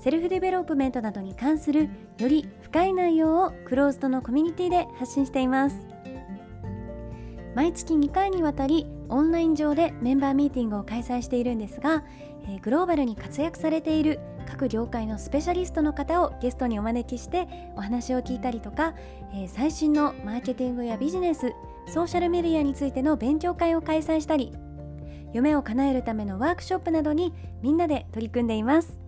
self development などに関するより深い内容をクローズドのコミュニティで発信しています。毎月2回にわたりオンライン上でメンバーミーティングを開催しているんですが、え、グローバルに活躍されている各業界のスペシャリストの方をゲストにお招きしてお話を聞いたりとか、え、最新のマーケティングやビジネスソーシャルメディアについての勉強会を開催したり夢を叶えるためのワークショップなどにみんなで取り組んでいます。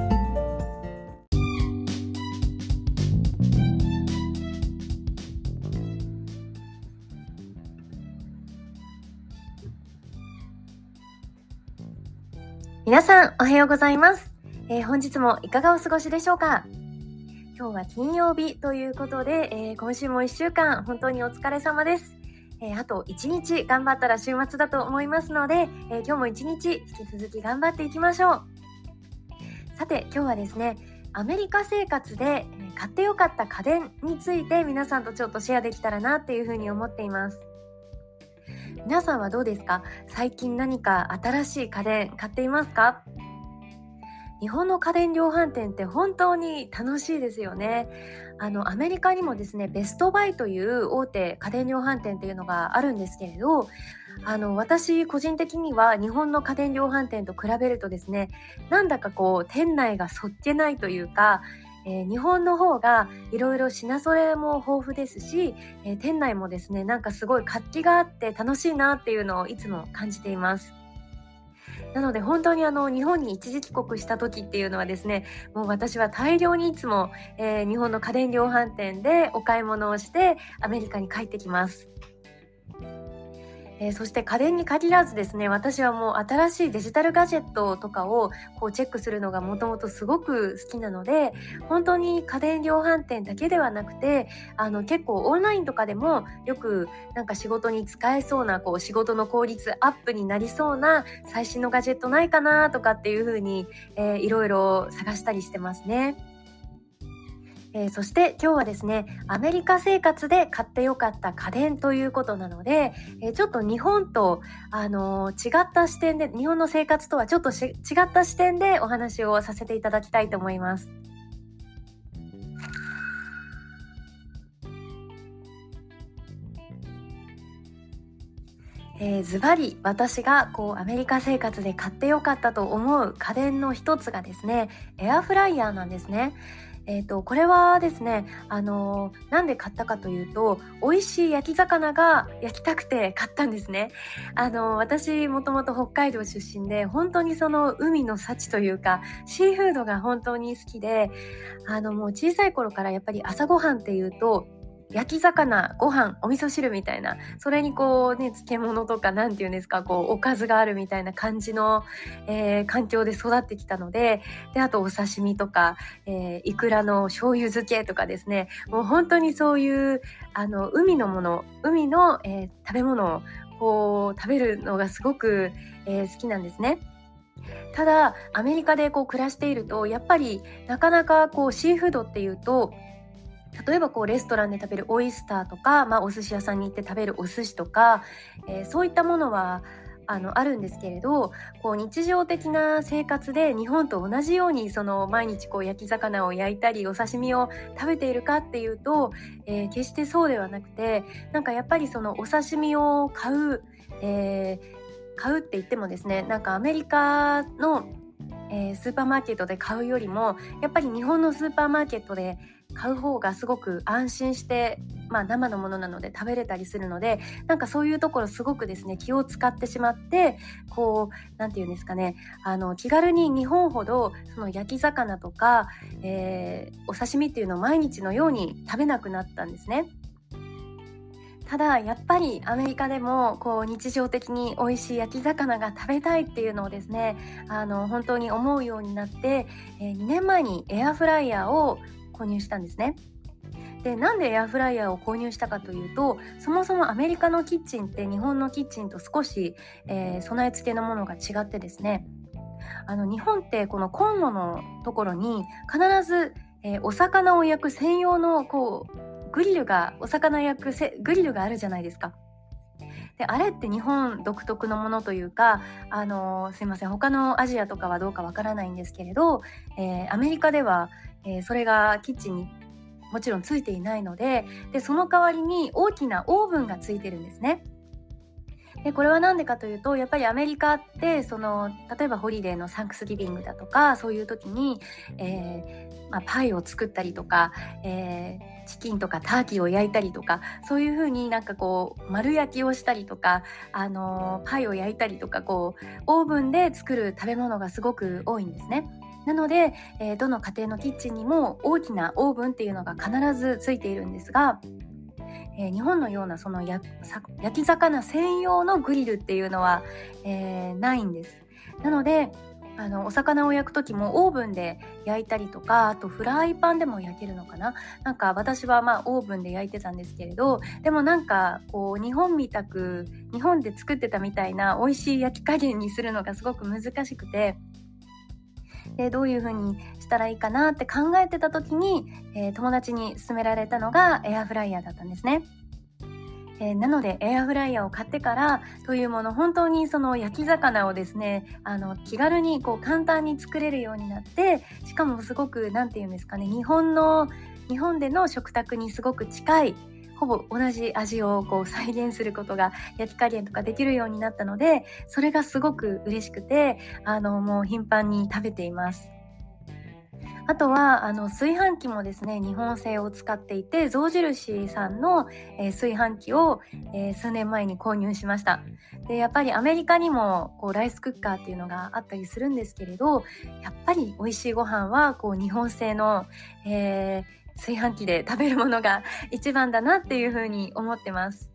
皆さんおはようございますえー、本日もいかがお過ごしでしょうか？今日は金曜日ということで、えー、今週も1週間本当にお疲れ様です。えー、あと1日頑張ったら週末だと思いますので、え今日も1日引き続き頑張っていきましょう。さて今日はですね、アメリカ生活で買ってよかった家電について皆さんとちょっとシェアできたらなっていうふうに思っています。皆さんはどうですか？最近何か新しい家電買っていますか？日本の家電量販店って本当に楽しいですよね。あのアメリカにもですねベストバイという大手家電量販店っていうのがあるんですけれどあの私個人的には日本の家電量販店と比べるとですねなんだかこう店内がそっけないというかえー、日本の方がいろいろ品揃えも豊富ですし、えー、店内もですねなんかすごい活気があって楽しいなっていうのをいつも感じています。なので本当にあの日本に一時帰国した時っていうのはですねもう私は大量にいつも、えー、日本の家電量販店でお買い物をしてアメリカに帰ってきます。えー、そして家電に限らずですね私はもう新しいデジタルガジェットとかをこうチェックするのがもともとすごく好きなので本当に家電量販店だけではなくてあの結構オンラインとかでもよくなんか仕事に使えそうなこう仕事の効率アップになりそうな最新のガジェットないかなとかっていうふうに、えー、いろいろ探したりしてますね。えー、そして今日はですねアメリカ生活で買ってよかった家電ということなので、えー、ちょっと日本と、あのー、違った視点で日本の生活とはちょっと違った視点でお話をさせていただきたいと思います。えー、ズバリ私がこうアメリカ生活で買ってよかったと思う家電の一つがですねエアフライヤーなんですね。えーと、これはですね、あの、なんで買ったかというと美味しい焼き魚が焼きたくて買ったんですね。あの、私もともと北海道出身で本当にその海の幸というかシーフードが本当に好きであのもう小さい頃からやっぱり朝ごはんっていうと焼き魚ご飯お味噌汁みたいなそれにこうね漬物とか何て言うんですかこうおかずがあるみたいな感じの、えー、環境で育ってきたのでであとお刺身とか、えー、いくらの醤油漬けとかですねもう本当にそういうあの海のもの海の、えー、食べ物をこう食べるのがすごく、え好きなんですね。ただアメリカでこう暮らしているとやっぱりなかなかこうシーフードっていうと例えばこうレストランで食べるオイスターとか、まあ、お寿司屋さんに行って食べるお寿司とか、えー、そういったものはあのあるんですけれどこう日常的な生活で日本と同じようにその毎日こう焼き魚を焼いたりお刺身を食べているかっていうと、えー、決してそうではなくてなんかやっぱりそのお刺身を買う、えー、買うって言ってもですねなんかアメリカの、えー、スーパーマーケットで買うよりもやっぱり日本のスーパーマーケットで買う方がすごく安心して、まあ、生のものなので食べれたりするのでなんかそういうところすごくですね気を使ってしまってこう何て言うんですかねあの気軽に日本ほどその焼き魚とか、えー、お刺身っていうのを毎日のように食べなくなったんですね。ただやっぱりアメリカでもこう日常的に美味しい焼き魚が食べたいっていうのをですねあの本当に思うようになって、え、2年前にエアフライヤーを購入したんですね。でなんでエアフライヤーを購入したかというとそもそもアメリカのキッチンって日本のキッチンと少し、えー、備え付けのものが違ってですねあの日本ってこのコンロのところに必ず、えー、お魚を焼く専用のこうグリルがお魚焼くグリルがあるじゃないですか。であれって日本独特のものというか、あの、すいません他のアジアとかはどうかわからないんですけれど、えー、アメリカでは、えー、それがキッチンにもちろんついていないのででその代わりに大きなオーブンがついてるんですね。でこれは何でかというとやっぱりアメリカってその例えばホリデーのサンクスギビングだとかそういう時に、えーまあ、パイを作ったりとか、えー、チキンとかターキーを焼いたりとかそういう風になんかこう丸焼きをしたりとか、あのー、パイを焼いたりとかこうオーブンで作る食べ物がすごく多いんですね。なので、えー、どの家庭のキッチンにも大きなオーブンっていうのが必ずついているんですが、えー、日本のようなその焼き魚専用のグリルっていうのは、えー、ないんです。なのであのお魚を焼く時もオーブンで焼いたりとかあとフライパンでも焼けるのかななんか私はまあオーブンで焼いてたんですけれどでもなんかこう日本みたく日本で作ってたみたいな美味しい焼き加減にするのがすごく難しくてでどういう風にしたらいいかなって考えてた時に、えー、友達に勧められたのがエアフライヤーだったんですね。えー、なのでエアフライヤーを買ってからというもの本当にその焼き魚をですねあの気軽にこう簡単に作れるようになってしかもすごく何て言うんですかね日本の日本での食卓にすごく近いほぼ同じ味をこう再現することが焼き加減とかできるようになったのでそれがすごく嬉しくてあのもう頻繁に食べています。あとはあの炊飯器もですね日本製を使っていて象印さんの、えー、炊飯器を、えー、数年前に購入しましたでやっぱりアメリカにもこうライスクッカーっていうのがあったりするんですけれどやっぱり美味しいご飯はこう日本製の、えー炊飯器で食べるものが一番だなっていうふうに思ってます。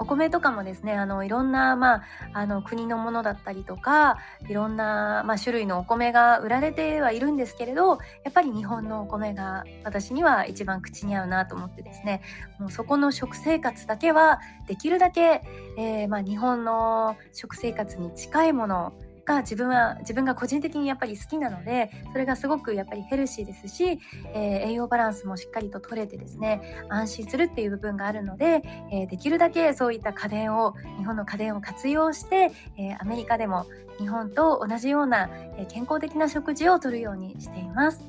お米とかもですねあのいろんな、まあ、あの国のものだったりとかいろんな、まあ、種類のお米が売られてはいるんですけれどやっぱり日本のお米が私には一番口に合うなと思ってですねもうそこの食生活だけはできるだけ、えー、まあ、日本の食生活に近いものをが自分は自分が個人的にやっぱり好きなのでそれがすごくやっぱりヘルシーですし、えー、栄養バランスもしっかりと取れてですね安心するっていう部分があるので、えー、できるだけそういった家電を日本の家電を活用して、えー、アメリカでも日本と同じような、健康的な食事をとるようにしています。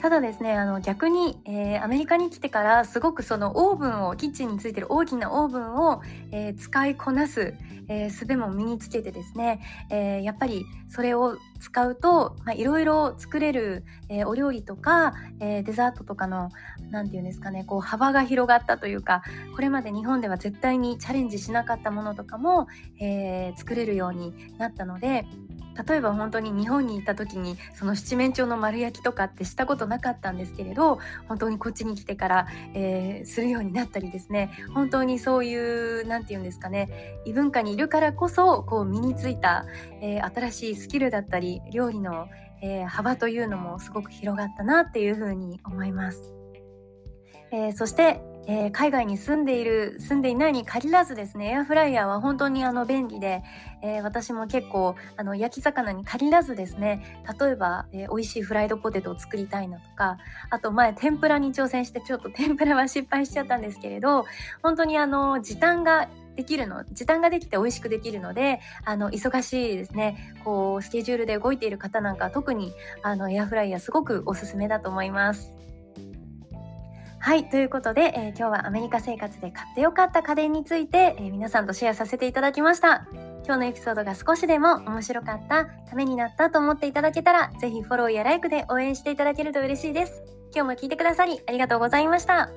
ただですねあの逆に、えー、アメリカに来てからすごくそのオーブンをキッチンについてる大きなオーブンを、えー、使いこなす、えー、術も身につけてですね、えやっぱりそれを使うといろいろ作れる、えお料理とか、えデザートとかの何て言うんですかねこう幅が広がったというかこれまで日本では絶対にチャレンジしなかったものとかも、え作れるようになったので例えば本当に日本に行った時にその七面鳥の丸焼きとかってしたことなかったんですけれど本当にこっちに来てから、えー、するようになったりですね本当にそういう何て言うんですかね異文化にいるからこそこう身についた、えー、新しいスキルだったり料理の、えー、幅というのもすごく広がったなっていうふうに思います。えー、そしてえー、海外に住んでいる住んでいないに限らずですねエアフライヤーは本当にあの便利で、えー、私も結構あの焼き魚に限らずですね例えば、えー、美味しいフライドポテトを作りたいなとかあと前天ぷらに挑戦してちょっと 天ぷらは失敗しちゃったんですけれど本当にあの時短ができるの時短ができて美味しくできるのであの忙しいですねこうスケジュールで動いている方なんか特にあのエアフライヤーすごくおすすめだと思います。はい、ということで、えー、今日はアメリカ生活で買ってよかった家電について、えー、皆さんとシェアさせていただきました。今日のエピソードが少しでも面白かった、ためになったと思っていただけたら、ぜひフォローやライクで応援していただけると嬉しいです。今日も聞いてくださりありがとうございました。